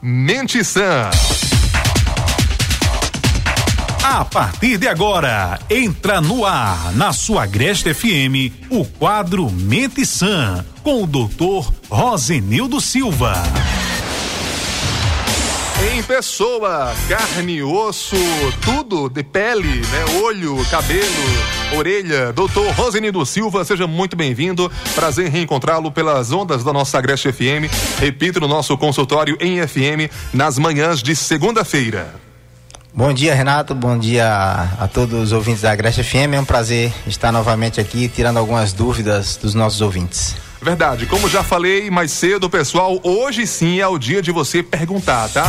Mente Sã. A partir de agora, entra no ar, na sua Agreste FM, o quadro Mente Sã, com o doutor Rosenildo Silva. Em pessoa, carne, osso, tudo de pele, né? Olho, cabelo, orelha. Doutor Rosenildo Silva, seja muito bem-vindo. Prazer reencontrá-lo pelas ondas da nossa Agreste FM. Repito, no nosso consultório em FM, nas manhãs de segunda-feira. Bom dia, Renato. Bom dia a, todos os ouvintes da Agreste FM. É um prazer estar novamente aqui tirando algumas dúvidas dos nossos ouvintes. Verdade, como já falei mais cedo, pessoal, hoje sim é o dia de você perguntar, tá?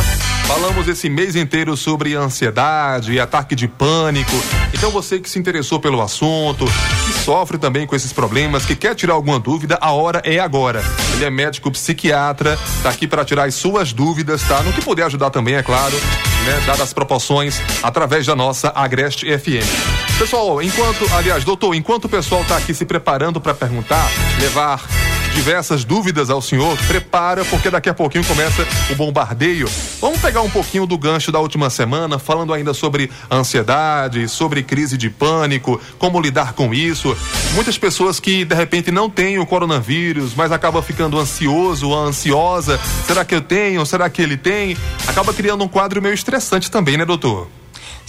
Falamos esse mês inteiro sobre ansiedade, ataque de pânico. Então você que se interessou pelo assunto, que sofre também com esses problemas, que quer tirar alguma dúvida, a hora é agora. Ele é médico psiquiatra, tá aqui para tirar as suas dúvidas, tá? No que puder ajudar também, é claro, né? Dadas as proporções, através da nossa Agreste FM. Pessoal, enquanto, aliás, doutor, enquanto o pessoal tá aqui se preparando para perguntar, levar diversas dúvidas ao senhor, prepara, porque daqui a pouquinho começa o bombardeio. Vamos pegar um pouquinho do gancho da última semana, falando ainda sobre ansiedade, sobre crise de pânico, como lidar com isso. Muitas pessoas que de repente não têm o coronavírus, mas acabam ficando ansioso, ansiosa. Será que eu tenho? Será que ele tem? Acaba criando um quadro meio estressante também, né, doutor?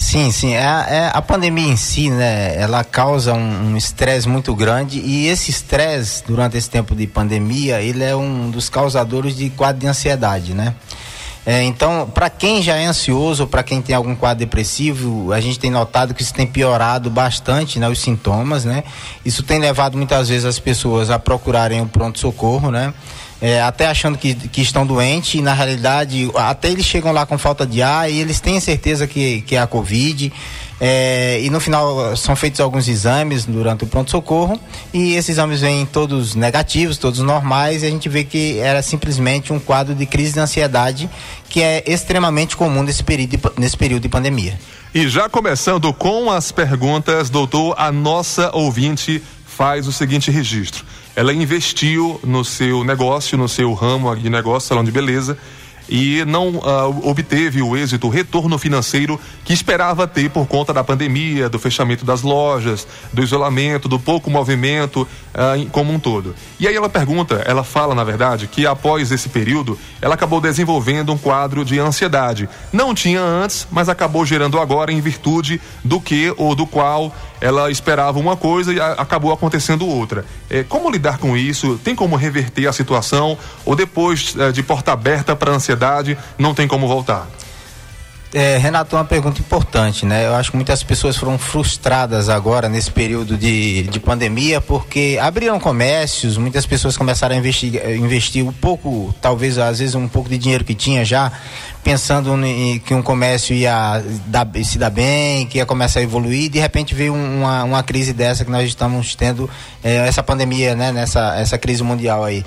Sim, sim. É, é, a pandemia em si, né? Ela causa um estresse um muito grande e esse estresse, durante esse tempo de pandemia, ele é um dos causadores de quadro de ansiedade, né? É, então, para quem já é ansioso, para quem tem algum quadro depressivo, a gente tem notado que isso tem piorado bastante, né, os sintomas, né? Isso tem levado muitas vezes as pessoas a procurarem o pronto socorro, né? É, até achando que, que estão doentes, e na realidade, até eles chegam lá com falta de ar e eles têm certeza que, que é a Covid. É, e no final são feitos alguns exames durante o pronto-socorro e esses exames vêm todos negativos, todos normais, e a gente vê que era simplesmente um quadro de crise de ansiedade que é extremamente comum nesse período, nesse período de pandemia. E já começando com as perguntas, doutor, a nossa ouvinte faz o seguinte registro ela investiu no seu negócio, no seu ramo de negócio, salão de beleza, e não uh, obteve o êxito, o retorno financeiro que esperava ter por conta da pandemia, do fechamento das lojas, do isolamento, do pouco movimento uh, como um todo. E aí ela pergunta, ela fala na verdade que após esse período ela acabou desenvolvendo um quadro de ansiedade. Não tinha antes, mas acabou gerando agora em virtude do que ou do qual ela esperava uma coisa e a, acabou acontecendo outra. É, como lidar com isso? Tem como reverter a situação? Ou depois é, de porta aberta para a ansiedade, não tem como voltar? É, Renato, uma pergunta importante, né? Eu acho que muitas pessoas foram frustradas agora nesse período de, de pandemia porque abriram comércios, muitas pessoas começaram a investir, investir um pouco, talvez às vezes um pouco de dinheiro que tinha já pensando em que um comércio ia dar, se dar bem, que ia começar a evoluir, de repente veio uma, uma crise dessa que nós estamos tendo, é, essa pandemia, né, nessa essa crise mundial aí.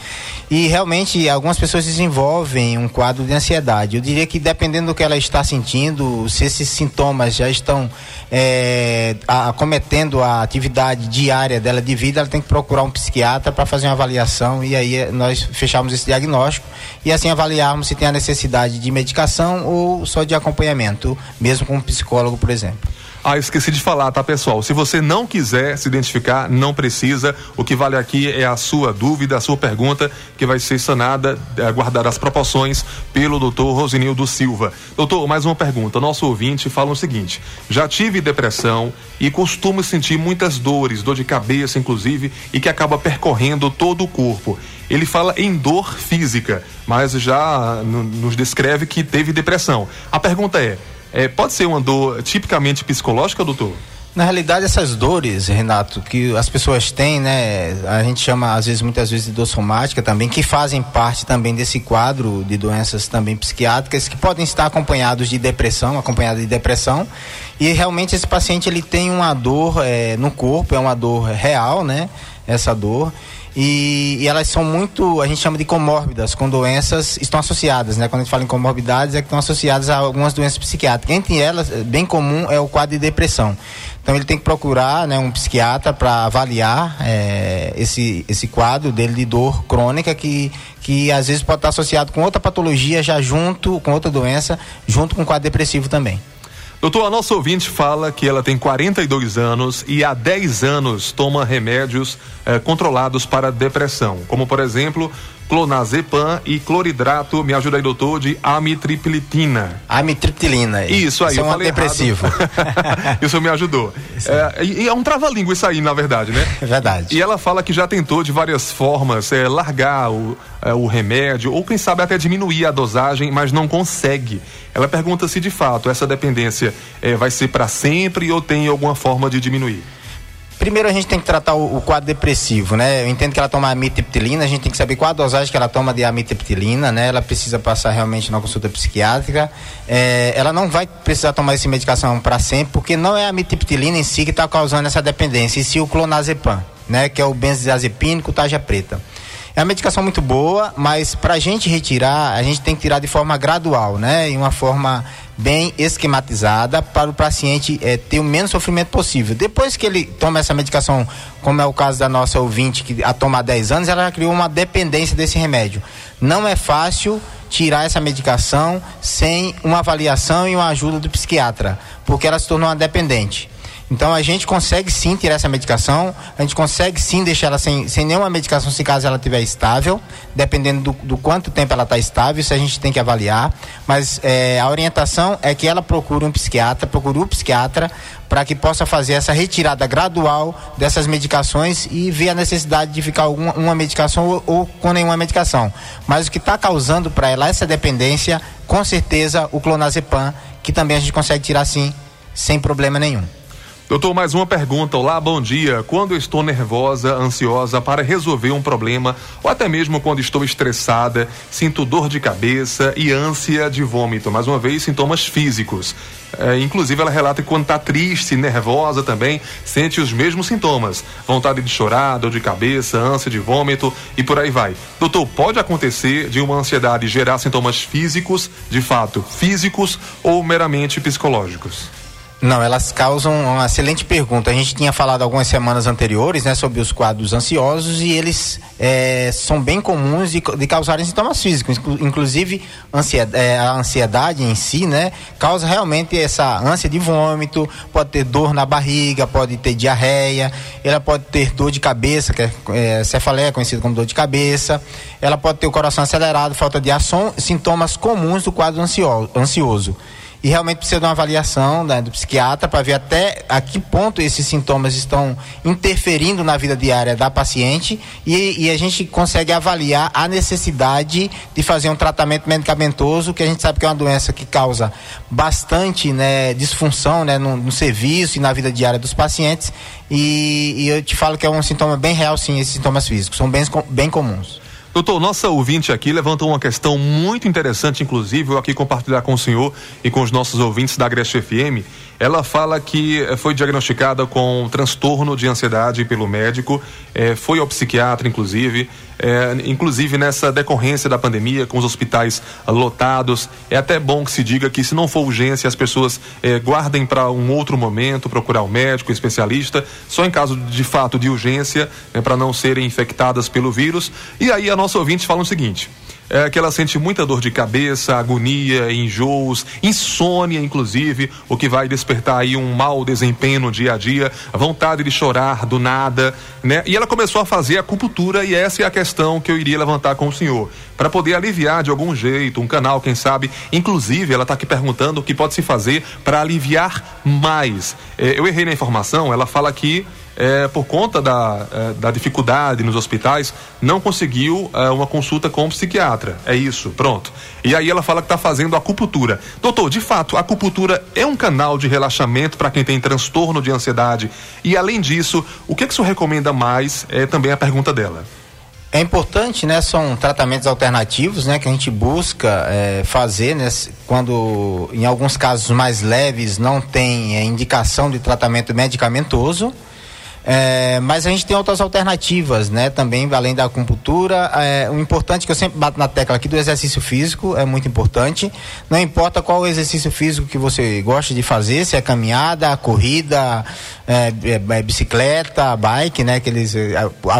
E realmente algumas pessoas desenvolvem um quadro de ansiedade. Eu diria que dependendo do que ela está sentindo, se esses sintomas já estão é, acometendo a atividade diária dela de vida, ela tem que procurar um psiquiatra para fazer uma avaliação e aí nós fechamos esse diagnóstico e assim avaliarmos se tem a necessidade de medicação medicação ou só de acompanhamento, mesmo com um psicólogo, por exemplo. Ah, esqueci de falar, tá, pessoal? Se você não quiser se identificar, não precisa. O que vale aqui é a sua dúvida, a sua pergunta, que vai ser sanada, aguardar as proporções pelo doutor Rosinildo Silva. Doutor, mais uma pergunta. Nosso ouvinte fala o seguinte: já tive depressão e costumo sentir muitas dores, dor de cabeça, inclusive, e que acaba percorrendo todo o corpo. Ele fala em dor física, mas já nos descreve que teve depressão. A pergunta é: é, pode ser uma dor tipicamente psicológica, doutor? Na realidade, essas dores, Renato, que as pessoas têm, né? A gente chama, às vezes, muitas vezes, de dor somática também, que fazem parte também desse quadro de doenças também psiquiátricas, que podem estar acompanhados de depressão, acompanhados de depressão. E realmente esse paciente ele tem uma dor é, no corpo, é uma dor real, né? Essa dor e, e, elas são muito, a gente chama de comórbidas, com doenças estão associadas, né? Quando a gente fala em comorbidades, é que estão associadas a algumas doenças psiquiátricas. Entre elas, bem comum é o quadro de depressão. Então ele tem que procurar né, um psiquiatra para avaliar é, esse, esse quadro dele de dor crônica que, que às vezes pode estar associado com outra patologia já junto, com outra doença, junto com o quadro depressivo também. Doutor, a nossa ouvinte fala que ela tem 42 anos e há 10 anos toma remédios eh, controlados para depressão, como por exemplo clonazepam e cloridrato, me ajuda aí doutor, de amitriptilina. Amitriptilina. Isso aí, isso eu é um falei depressivo. isso me ajudou. É, e é um trava-língua isso aí, na verdade, né? É verdade. E ela fala que já tentou de várias formas é, largar o, é, o remédio, ou quem sabe até diminuir a dosagem, mas não consegue. Ela pergunta se de fato essa dependência é, vai ser para sempre ou tem alguma forma de diminuir. Primeiro a gente tem que tratar o, o, quadro depressivo, né? Eu entendo que ela toma amitriptilina, a gente tem que saber qual a dosagem que ela toma de amitriptilina, né? Ela precisa passar realmente na consulta psiquiátrica. É, ela não vai precisar tomar essa medicação para sempre, porque não é a amitriptilina em si que está causando essa dependência, e sim o clonazepam, né? Que é o benzodiazepínico, taja preta. É uma medicação muito boa, mas para a gente retirar, a gente tem que tirar de forma gradual, né? Em uma forma bem esquematizada para o paciente é, ter o menos sofrimento possível. Depois que ele toma essa medicação, como é o caso da nossa ouvinte, que a toma há 10 anos, ela já criou uma dependência desse remédio. Não é fácil tirar essa medicação sem uma avaliação e uma ajuda do psiquiatra, porque ela se tornou uma dependente. Então a gente consegue sim tirar essa medicação, a gente consegue sim deixar ela sem, sem nenhuma medicação se caso ela estiver estável, dependendo do, do quanto tempo ela está estável, isso a gente tem que avaliar. Mas é, a orientação é que ela procure um psiquiatra, procure um psiquiatra para que possa fazer essa retirada gradual dessas medicações e ver a necessidade de ficar alguma uma medicação ou, ou com nenhuma medicação. Mas o que está causando para ela essa dependência, com certeza o clonazepam, que também a gente consegue tirar sim, sem problema nenhum. Doutor, mais uma pergunta. Olá, bom dia. Quando estou nervosa, ansiosa para resolver um problema, ou até mesmo quando estou estressada, sinto dor de cabeça e ânsia de vômito. Mais uma vez, sintomas físicos. É, inclusive, ela relata que quando está triste, nervosa também, sente os mesmos sintomas: vontade de chorar, dor de cabeça, ânsia de vômito e por aí vai. Doutor, pode acontecer de uma ansiedade gerar sintomas físicos, de fato, físicos ou meramente psicológicos? Não, elas causam uma excelente pergunta. A gente tinha falado algumas semanas anteriores, né, sobre os quadros ansiosos e eles é, são bem comuns de, de, causarem sintomas físicos. Inclusive, ansiedade, é, a ansiedade em si, né, causa realmente essa ânsia de vômito, pode ter dor na barriga, pode ter diarreia, ela pode ter dor de cabeça, que é, é cefaleia, conhecido como dor de cabeça, ela pode ter o coração acelerado, falta de ação, sintomas comuns do quadro ansioso e realmente precisa de uma avaliação né, do psiquiatra para ver até a que ponto esses sintomas estão interferindo na vida diária da paciente e, e, a gente consegue avaliar a necessidade de fazer um tratamento medicamentoso, que a gente sabe que é uma doença que causa bastante né, disfunção né, no, no serviço e na vida diária dos pacientes. E, e, eu te falo que é um sintoma bem real, sim, esses sintomas físicos, são bem, bem comuns. Doutor, nossa ouvinte aqui levantou uma questão muito interessante, inclusive, eu aqui compartilhar com o senhor e com os nossos ouvintes da Agreste FM. Ela fala que eh, foi diagnosticada com transtorno de ansiedade pelo médico, eh, foi ao psiquiatra, inclusive, eh, inclusive nessa decorrência da pandemia, com os hospitais lotados. É até bom que se diga que, se não for urgência, as pessoas guardem para um outro momento, procurar um médico, um especialista, só em caso de fato de urgência, né, para não serem infectadas pelo vírus. E aí a nossa ouvinte fala o seguinte é que ela sente muita dor de cabeça, agonia, enjoos, insônia, inclusive, o que vai despertar aí um mau desempenho no dia a dia, vontade de chorar do nada, né? E ela começou a fazer acupuntura e essa é a questão que eu iria levantar com o senhor, para poder aliviar de algum jeito, um canal, quem sabe. Inclusive, ela está aqui perguntando o que pode se fazer para aliviar mais. É, eu errei na informação, ela fala que é, por conta da, é, da dificuldade nos hospitais, não conseguiu é, uma consulta com um psiquiatra. É isso, pronto. E aí ela fala que está fazendo acupuntura. Doutor, de fato, a acupuntura é um canal de relaxamento para quem tem transtorno de ansiedade. E além disso, o que, que o senhor recomenda mais? É também a pergunta dela. É importante, né? São tratamentos alternativos, né? Que a gente busca é, fazer, né? Quando, em alguns casos mais leves, não tem é, indicação de tratamento medicamentoso É, mas a gente tem outras alternativas, né? Também, além da acupuntura. É, o importante que eu sempre bato na tecla aqui do exercício físico é muito importante. Não importa qual o exercício físico que você gosta de fazer, se é caminhada, corrida, é, é, é bicicleta, bike, né? Que eles, é,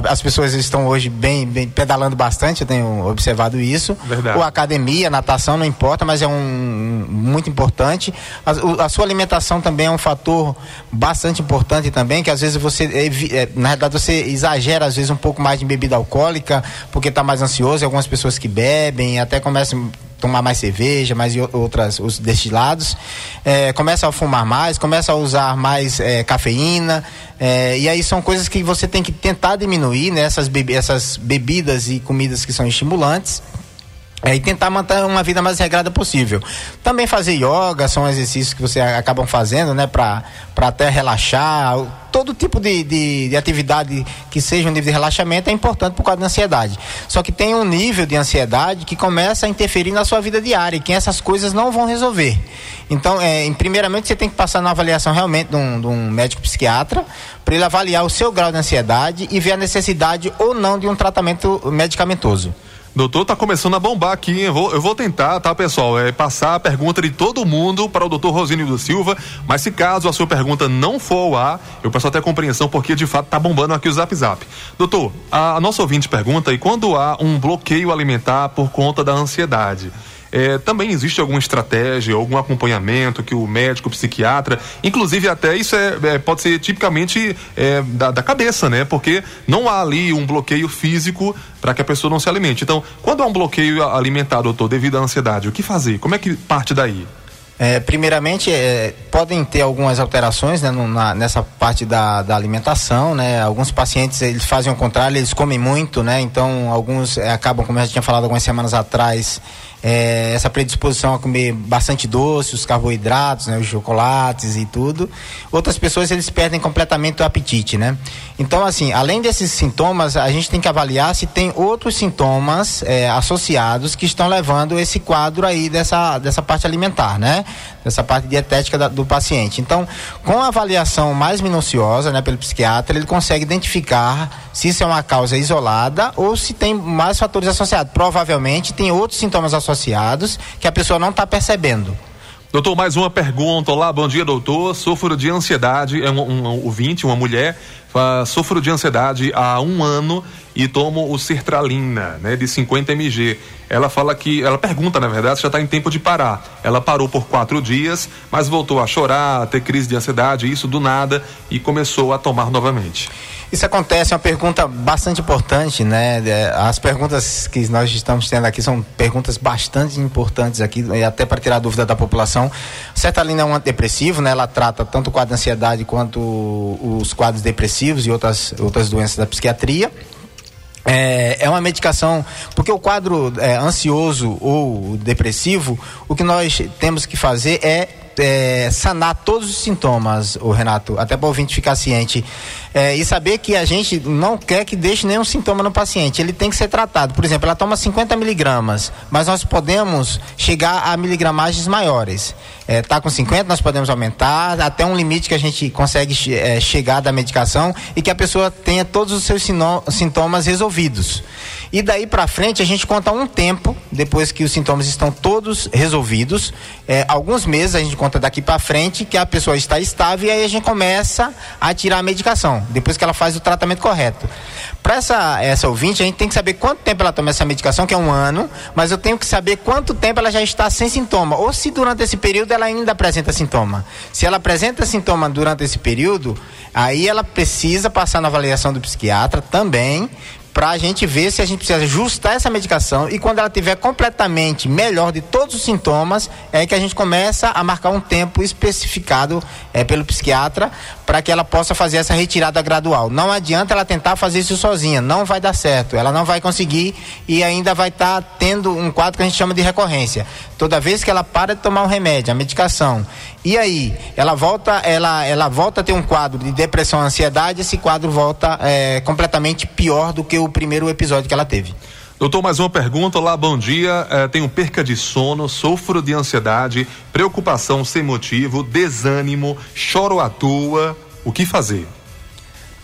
as pessoas estão hoje bem, bem pedalando bastante, eu tenho observado isso. Verdade. Ou academia, natação, não importa, mas é um muito importante. A, a sua alimentação também é um fator bastante importante também, que às vezes você é, na verdade você exagera às vezes um pouco mais de bebida alcoólica, porque está mais ansioso, algumas pessoas que bebem, até começam tomar mais cerveja, mais outras os destilados, é, começa a fumar mais, começa a usar mais é, cafeína, é, e aí são coisas que você tem que tentar diminuir, né, essas bebidas e comidas que são estimulantes. É, e tentar manter uma vida mais regrada possível. Também fazer yoga, são exercícios que você acabam fazendo, né, para até relaxar. Todo tipo de, de, de, atividade que seja um nível de relaxamento é importante por causa da ansiedade. Só que tem um nível de ansiedade que começa a interferir na sua vida diária e que essas coisas não vão resolver. Então, é, primeiramente, você tem que passar na avaliação realmente de um, de um médico psiquiatra para ele avaliar o seu grau de ansiedade e ver a necessidade ou não de um tratamento medicamentoso. Doutor, tá começando a bombar aqui, eu vou, eu vou tentar, tá, pessoal? É passar a pergunta de todo mundo para o doutor Rosínio do Silva, mas se caso a sua pergunta não for ao ar, eu peço até compreensão, porque de fato tá bombando aqui o zap zap. Doutor, a, a nossa ouvinte pergunta, e quando há um bloqueio alimentar por conta da ansiedade? É, também existe alguma estratégia, algum acompanhamento que o médico, o psiquiatra, inclusive até isso é, é pode ser tipicamente é, da, da, cabeça, né? Porque não há ali um bloqueio físico para que a pessoa não se alimente. Então, quando há um bloqueio alimentar, doutor, devido à ansiedade, o que fazer? Como é que parte daí? É, primeiramente, é, podem ter algumas alterações né, no, na, nessa parte da, da, alimentação, né? Alguns pacientes, eles fazem o contrário, eles comem muito, né? Então, alguns é, acabam, como a gente tinha falado algumas semanas atrás, é, essa predisposição a comer bastante doce, os carboidratos, né, os chocolates e tudo. Outras pessoas eles perdem completamente o apetite, né? Então, assim, além desses sintomas, a gente tem que avaliar se tem outros sintomas é, associados que estão levando esse quadro aí dessa, dessa parte alimentar, né? Dessa parte dietética da, do paciente. Então, com a avaliação mais minuciosa, né, pelo psiquiatra, ele consegue identificar se isso é uma causa isolada ou se tem mais fatores associados. Provavelmente tem outros sintomas associados que a pessoa não está percebendo. Doutor, mais uma pergunta. Olá, bom dia, doutor. Sofro de ansiedade, é um, um, um ouvinte, uma mulher, uh, sofro de ansiedade há um ano e tomo o sertralina, né, de 50 mg. Ela fala que, ela pergunta, na verdade, se já está em tempo de parar. Ela parou por quatro dias, mas voltou a chorar, a ter crise de ansiedade, isso do nada, e começou a tomar novamente. Isso acontece, é uma pergunta bastante importante, né? É, as perguntas que nós estamos tendo aqui são perguntas bastante importantes aqui, até para tirar dúvida da população. Sertralina é um antidepressivo, né? Ela trata tanto o quadro de ansiedade quanto os quadros depressivos e outras, outras doenças da psiquiatria. É, é, uma medicação, porque o quadro é, ansioso ou depressivo, o que nós temos que fazer é é, sanar todos os sintomas, o Renato, até para o ouvinte ficar ciente. É, e saber que a gente não quer que deixe nenhum sintoma no paciente. Ele tem que ser tratado. Por exemplo, ela toma 50 miligramas, mas nós podemos chegar a miligramagens maiores. É, tá com 50, nós podemos aumentar até um limite que a gente consegue é, chegar da medicação e que a pessoa tenha todos os seus sintomas resolvidos. E daí para frente a gente conta um tempo, depois que os sintomas estão todos resolvidos, é, alguns meses a gente conta daqui para frente que a pessoa está estável e aí a gente começa a tirar a medicação, depois que ela faz o tratamento correto. Para essa, essa ouvinte, a gente tem que saber quanto tempo ela toma essa medicação, que é um ano, mas eu tenho que saber quanto tempo ela já está sem sintoma, ou se durante esse período ela ainda apresenta sintoma. Se ela apresenta sintoma durante esse período, aí ela precisa passar na avaliação do psiquiatra também, para a gente ver se a gente precisa ajustar essa medicação e quando ela tiver completamente melhor de todos os sintomas, é que a gente começa a marcar um tempo especificado é, pelo psiquiatra para que ela possa fazer essa retirada gradual. Não adianta ela tentar fazer isso sozinha, não vai dar certo, ela não vai conseguir e ainda vai estar tá tendo um quadro que a gente chama de recorrência. Toda vez que ela para de tomar um remédio, a medicação, e aí ela volta, ela, ela volta a ter um quadro de depressão, ansiedade, esse quadro volta é, completamente pior do que o primeiro episódio que ela teve. Doutor, mais uma pergunta. Olá, bom dia. É, tenho perca de sono, sofro de ansiedade, preocupação sem motivo, desânimo, choro à toa. O que fazer?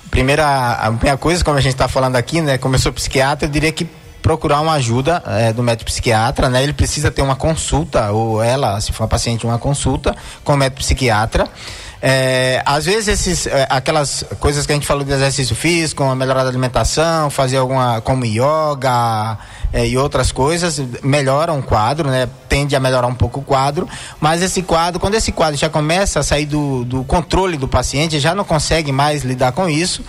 Primeira, a primeira coisa, como a gente está falando aqui, né? Como eu sou psiquiatra, eu diria que procurar uma ajuda é, do médico psiquiatra, né? Ele precisa ter uma consulta, ou ela, se for uma paciente, uma consulta com o médico psiquiatra. É, às vezes esses, é, aquelas coisas que a gente falou de exercício físico, uma melhorada da alimentação, fazer alguma como yoga é, e outras coisas, melhoram o quadro, né? Tende a melhorar um pouco o quadro, mas esse quadro, quando esse quadro já começa a sair do, do controle do paciente, já não consegue mais lidar com isso,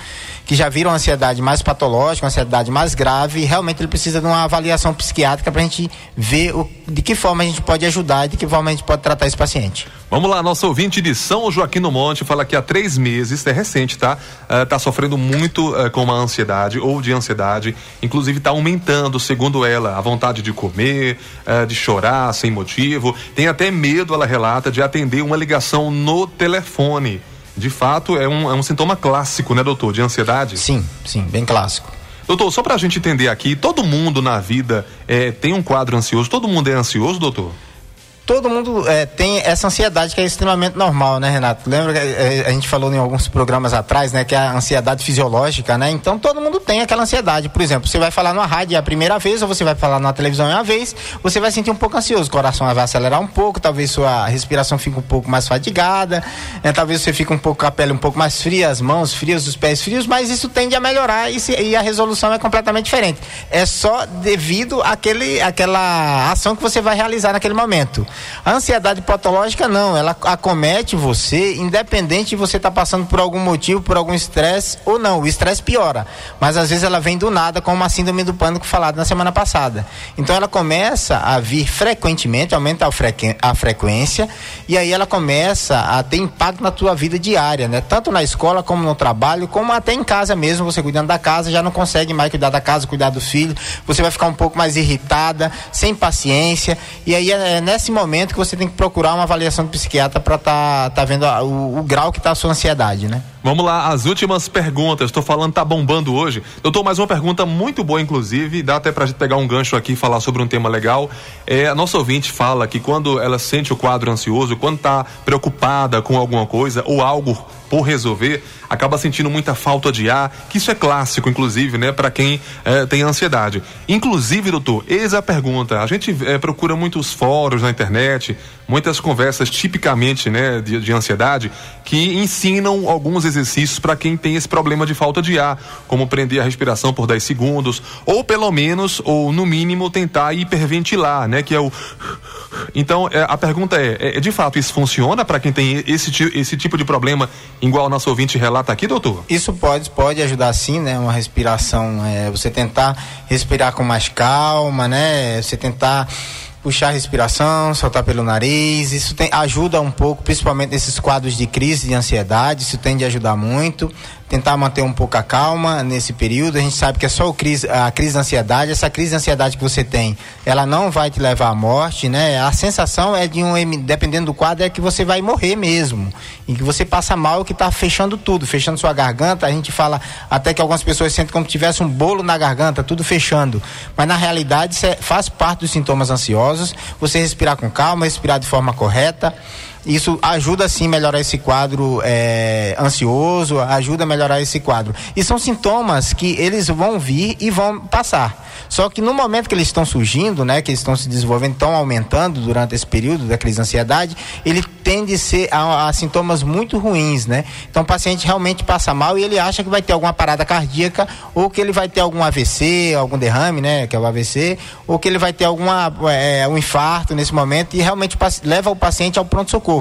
que já vira uma ansiedade mais patológica, uma ansiedade mais grave, realmente ele precisa de uma avaliação psiquiátrica para a gente ver o, de que forma a gente pode ajudar e de que forma a gente pode tratar esse paciente. Vamos lá, nosso ouvinte de São Joaquim no Monte fala que há três meses, é recente, tá? Uh, tá sofrendo muito uh, com uma ansiedade ou de ansiedade, inclusive está aumentando, segundo ela, a vontade de comer, uh, de chorar sem motivo, tem até medo, ela relata, de atender uma ligação no telefone de fato é um, é um sintoma clássico, né, doutor, de ansiedade? Sim, sim, bem clássico. Doutor, só para a gente entender aqui, todo mundo na vida é, tem um quadro ansioso, todo mundo é ansioso, doutor? Todo mundo é, tem essa ansiedade que é extremamente normal, né, Renato? Lembra que é, a gente falou em alguns programas atrás, né, que é a ansiedade fisiológica, né? Então todo mundo tem aquela ansiedade. Por exemplo, você vai falar numa rádio a primeira vez, ou você vai falar na televisão uma vez, você vai sentir um pouco ansioso, o coração vai acelerar um pouco, talvez sua respiração fique um pouco mais fadigada, né? talvez você fique um pouco com a pele um pouco mais fria, as mãos frias, os pés frios, mas isso tende a melhorar e, se, e a resolução é completamente diferente. É só devido àquele, àquela ação que você vai realizar naquele momento. A ansiedade patológica não, ela acomete você, independente de você estar tá passando por algum motivo, por algum estresse ou não. O estresse piora, mas às vezes ela vem do nada, como uma síndrome do pânico falada na semana passada. Então ela começa a vir frequentemente, aumenta a, frequ a frequência, e aí ela começa a ter impacto na tua vida diária, né? Tanto na escola como no trabalho, como até em casa mesmo, você cuidando da casa, já não consegue mais cuidar da casa, cuidar do filho, você vai ficar um pouco mais irritada, sem paciência, e aí é nesse momento momento que você tem que procurar uma avaliação do psiquiatra para tá, tá vendo a, o, o, grau que está a sua ansiedade, né? Vamos lá, as últimas perguntas. Estou falando, tá bombando hoje. Doutor, mais uma pergunta muito boa, inclusive. Dá até para a gente pegar um gancho aqui e falar sobre um tema legal. É, a nossa ouvinte fala que quando ela sente o quadro ansioso, quando está preocupada com alguma coisa ou algo por resolver, acaba sentindo muita falta de ar, que isso é clássico, inclusive, né, para quem é, tem ansiedade. Inclusive, doutor, eis a pergunta. A gente é, procura muitos fóruns na internet, muitas conversas tipicamente, né, de, de ansiedade, que ensinam alguns exercícios para quem tem esse problema de falta de ar, como prender a respiração por 10 segundos, ou pelo menos, ou no mínimo, tentar hiperventilar, né, que é o. Então, é, a pergunta é, é, de fato, isso funciona para quem tem esse, esse tipo de problema, igual o nosso ouvinte relata aqui, doutor? Isso pode, pode ajudar sim, né, uma respiração, é, você tentar respirar com mais calma, né, você tentar puxar a respiração, soltar pelo nariz. Isso tem, ajuda um pouco, principalmente nesses quadros de crise, de ansiedade. Isso tende a ajudar muito tentar manter um pouco a calma nesse período. A gente sabe que é só crise, a crise de ansiedade. Essa crise de ansiedade que você tem, ela não vai te levar à morte, né? A sensação é de um, dependendo do quadro, é que você vai morrer mesmo. E que você passa mal que está fechando tudo, fechando sua garganta. A gente fala até que algumas pessoas sentem como se tivesse um bolo na garganta, tudo fechando. Mas na realidade, isso é, faz parte dos sintomas ansiosos. Você respirar com calma, respirar de forma correta. Isso ajuda sim a melhorar esse quadro é, ansioso, ajuda a melhorar esse quadro. E são sintomas que eles vão vir e vão passar. Só que no momento que eles estão surgindo, né, que eles estão se desenvolvendo, estão aumentando durante esse período da crise de ansiedade, ele tende a ser a, a, sintomas muito ruins, né? Então o paciente realmente passa mal e ele acha que vai ter alguma parada cardíaca ou que ele vai ter algum AVC, algum derrame, né, que é o AVC, ou que ele vai ter alguma é, um infarto nesse momento e realmente leva o paciente ao pronto socorro.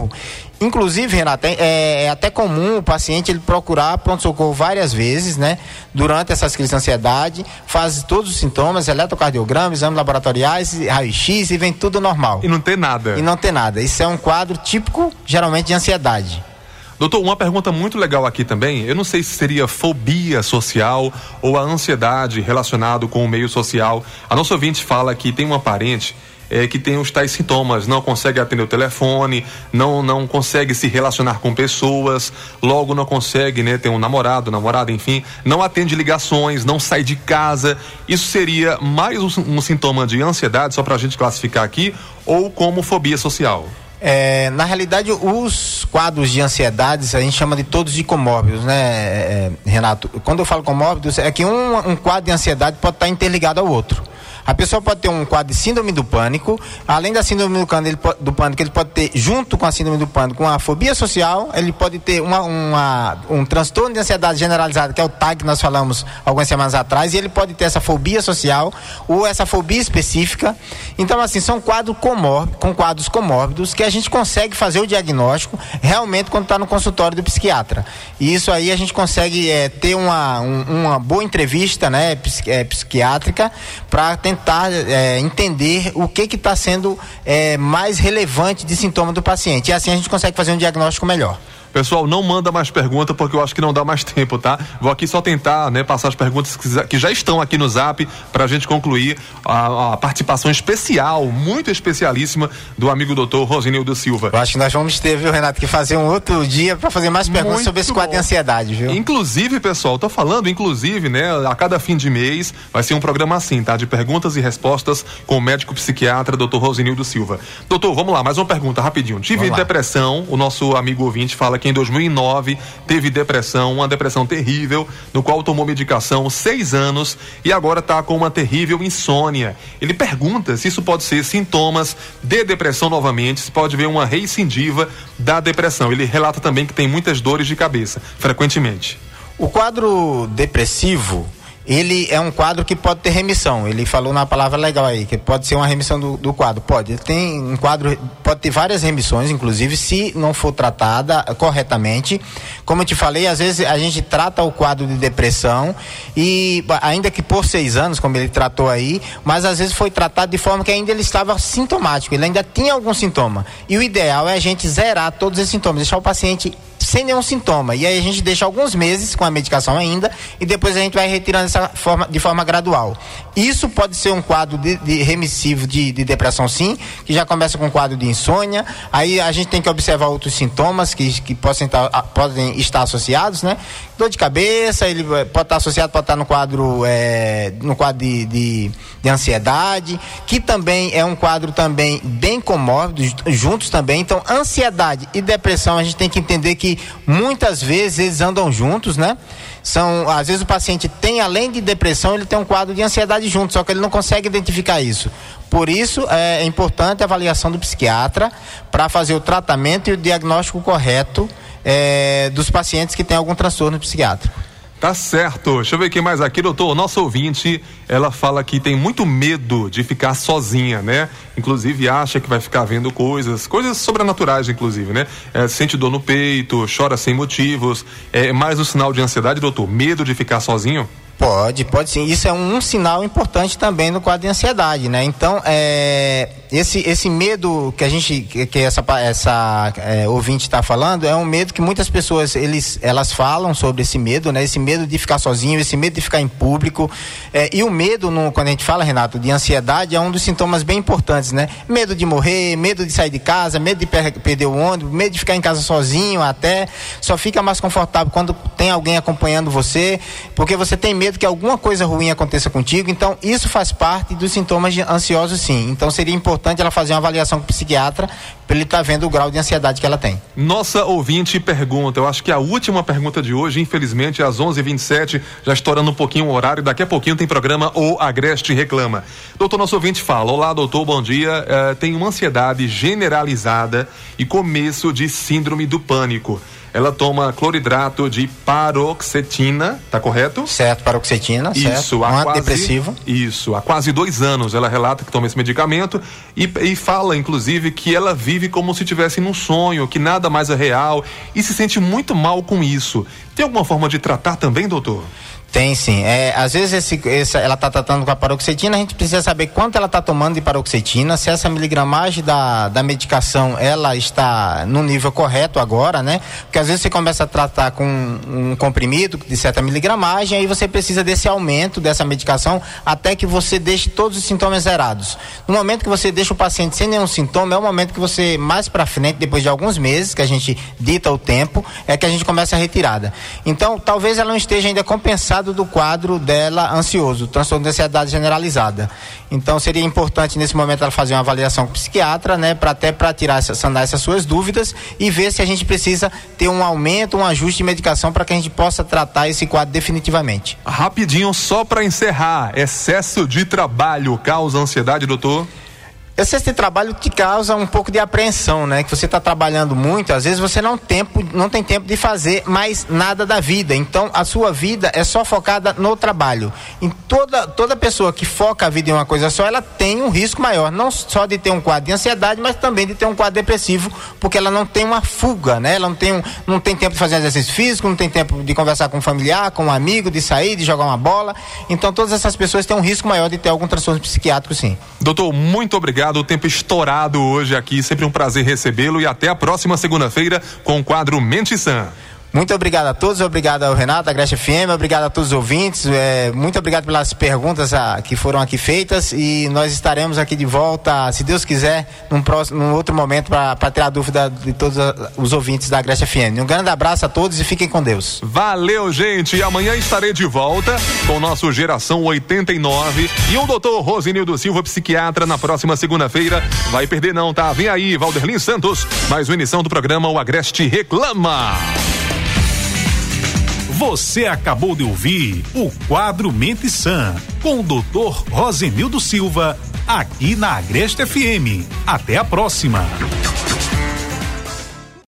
Inclusive, Renato, é, é, até comum o paciente ele procurar pronto-socorro várias vezes, né? Durante essas crises de ansiedade, faz todos os sintomas, eletrocardiograma, exames laboratoriais, raio-x e vem tudo normal. E não tem nada. E não tem nada. Isso é um quadro típico, geralmente, de ansiedade. Doutor, uma pergunta muito legal aqui também. Eu não sei se seria fobia social ou a ansiedade relacionado com o meio social. A nossa ouvinte fala que tem uma parente é, que tem os tais sintomas, não consegue atender o telefone, não, não consegue se relacionar com pessoas, logo não consegue né, ter um namorado, namorada, enfim, não atende ligações, não sai de casa. Isso seria mais um, um sintoma de ansiedade, só para a gente classificar aqui, ou como fobia social? É, na realidade, os quadros de ansiedades a gente chama de todos de comórbidos, né, é, Renato? Quando eu falo comórbidos, é que um, um quadro de ansiedade pode estar interligado ao outro. A pessoa pode ter um quadro de síndrome do pânico, além da síndrome do pânico, ele pode, do pânico, ele pode ter, junto com a síndrome do pânico, uma fobia social, ele pode ter uma, uma, um transtorno de ansiedade generalizada, que é o TAG que nós falamos algumas semanas atrás, e ele pode ter essa fobia social ou essa fobia específica. Então, assim, são quadros comórbidos, com quadros comórbidos que a gente consegue fazer o diagnóstico realmente quando está no consultório do psiquiatra. E isso aí a gente consegue é, ter uma, um, uma boa entrevista né, é, psiquiátrica para tentar tentar é, entender o que está sendo é, mais relevante de sintoma do paciente. E assim a gente consegue fazer um diagnóstico melhor. Pessoal, não manda mais pergunta porque eu acho que não dá mais tempo, tá? Vou aqui só tentar, né, passar as perguntas que já estão aqui no Zap para a gente concluir a, a, participação especial, muito especialíssima do amigo doutor Rosinildo Silva. Eu acho que nós vamos ter, viu, Renato, que fazer um outro dia para fazer mais perguntas muito sobre esse quadro bom. de ansiedade, viu? Inclusive, pessoal, tô falando, inclusive, né, a cada fim de mês vai ser um programa assim, tá? De perguntas e respostas com o médico psiquiatra doutor Rosinildo Silva. Doutor, vamos lá, mais uma pergunta rapidinho. Tive depressão, o nosso amigo ouvinte fala que em 2009 teve depressão, uma depressão terrível, no qual tomou medicação seis anos e agora está com uma terrível insônia. Ele pergunta se isso pode ser sintomas de depressão novamente, se pode ver uma reincidiva da depressão. Ele relata também que tem muitas dores de cabeça, frequentemente. O quadro depressivo ele é um quadro que pode ter remissão. Ele falou na palavra legal aí, que pode ser uma remissão do, do quadro. Pode. Tem um quadro, pode ter várias remissões, inclusive, se não for tratada corretamente. Como eu te falei, às vezes a gente trata o quadro de depressão e, ainda que por seis anos, como ele tratou aí, mas às vezes foi tratado de forma que ainda ele estava sintomático, ele ainda tinha algum sintoma. E o ideal é a gente zerar todos esses sintomas, deixar o paciente sem nenhum sintoma. E aí a gente deixa alguns meses com a medicação ainda e depois a gente vai retirando essa forma, de forma gradual. Isso pode ser um quadro de, de remissivo de, de, depressão, sim, que já começa com um quadro de insônia. Aí a gente tem que observar outros sintomas que, que possam estar, podem estar associados, né? Dor de cabeça, ele pode estar associado, pode estar no quadro, é, no quadro de, de, de ansiedade, que também é um quadro também bem comórbido, juntos também. Então, ansiedade e depressão, a gente tem que entender que muitas vezes eles andam juntos, né? São, às vezes o paciente tem, além de depressão, ele tem um quadro de ansiedade junto, só que ele não consegue identificar isso. Por isso é, é importante a avaliação do psiquiatra para fazer o tratamento e o diagnóstico correto é, dos pacientes que têm algum transtorno psiquiátrico. Tá certo. Deixa eu ver quem mais aqui, doutor. Nosso ouvinte, ela fala que tem muito medo de ficar sozinha, né? Inclusive acha que vai ficar vendo coisas, coisas sobrenaturais, inclusive, né? É, sente dor no peito, chora sem motivos. É mais um sinal de ansiedade, doutor? Medo de ficar sozinho? Pode, pode sim. Isso é um, um, sinal importante também no quadro de ansiedade, né? Então, é, esse, esse medo que a gente, que, essa, essa é, ouvinte está falando, é um medo que muitas pessoas, eles, elas falam sobre esse medo, né? Esse medo de ficar sozinho, esse medo de ficar em público. É, e o medo, no, quando a gente fala, Renato, de ansiedade, é um dos sintomas bem importantes, né? Medo de morrer, medo de sair de casa, medo de per perder o ônibus, medo de ficar em casa sozinho até. Só fica mais confortável quando tem alguém acompanhando você, porque você tem medo medo que alguma coisa ruim aconteça contigo. Então, isso faz parte dos sintomas ansiosos, sim. Então, seria importante ela fazer uma avaliação com o psiquiatra para ele estar tá vendo o grau de ansiedade que ela tem. Nossa ouvinte pergunta, eu acho que a última pergunta de hoje, infelizmente, às 11:27, já estourando um pouquinho o horário. Daqui a pouquinho tem programa O Agreste Reclama. Doutor, nosso ouvinte fala: Olá, doutor, bom dia. Uh, tem uma ansiedade generalizada e começo de síndrome do pânico ela toma cloridrato de paroxetina, tá correto? Certo, paroxetina, isso, certo. Um antidepressivo. Isso, há quase dois anos ela relata que toma esse medicamento e, e fala, inclusive, que ela vive como se estivesse num sonho, que nada mais é real e se sente muito mal com isso. Tem alguma forma de tratar também, doutor? Tem sim. É, às vezes esse, esse, ela está tratando com a paroxetina, a gente precisa saber quanto ela está tomando de paroxetina, se essa miligramagem da, da medicação ela está no nível correto agora, né? Porque às vezes você começa a tratar com um, um comprimido de certa miligramagem, aí você precisa desse aumento dessa medicação até que você deixe todos os sintomas zerados. No momento que você deixa o paciente sem nenhum sintoma, é o momento que você, mais para frente, depois de alguns meses, que a gente dita o tempo, é que a gente começa a retirada. Então, talvez ela não esteja ainda compensada resultado do quadro dela ansioso, transtorno de ansiedade generalizada. Então seria importante nesse momento ela fazer uma avaliação com o psiquiatra, né, para até para tirar sanar essas suas dúvidas e ver se a gente precisa ter um aumento, um ajuste de medicação para que a gente possa tratar esse quadro definitivamente. Rapidinho só para encerrar, excesso de trabalho causa ansiedade, doutor? Excesso de trabalho te causa um pouco de apreensão, né? Que você está trabalhando muito, às vezes você não, tempo, não tem tempo de fazer mais nada da vida. Então, a sua vida é só focada no trabalho. Em toda, toda pessoa que foca a vida em uma coisa só, ela tem um risco maior, não só de ter um quadro de ansiedade, mas também de ter um quadro depressivo, porque ela não tem uma fuga, né? Ela não tem, um, não tem tempo de fazer exercício físico, não tem tempo de conversar com um familiar, com um amigo, de sair, de jogar uma bola. Então, todas essas pessoas têm um risco maior de ter algum transtorno psiquiátrico, sim. Doutor, muito obrigado obrigado. O tempo estourado hoje aqui. Sempre um prazer recebê-lo e até a próxima segunda-feira com o quadro Mente Sã. Muito obrigado a todos, obrigado ao Renato, a Grecia FM, obrigado a todos os ouvintes, é, muito obrigado pelas perguntas a, ah, que foram aqui feitas e nós estaremos aqui de volta, se Deus quiser, num, próximo, num outro momento para tirar a dúvida de todos os ouvintes da Grecia FM. Um grande abraço a todos e fiquem com Deus. Valeu, gente, e amanhã estarei de volta com nosso Geração 89 e o doutor Rosinildo Silva, psiquiatra, na próxima segunda-feira. Vai perder não, tá? Vem aí, Valderlin Santos, mais uma emissão do programa O Agreste Reclama. Você acabou de ouvir o quadro Mente Sã com o Dr. Rosenildo Silva aqui na Agreste FM. Até a próxima.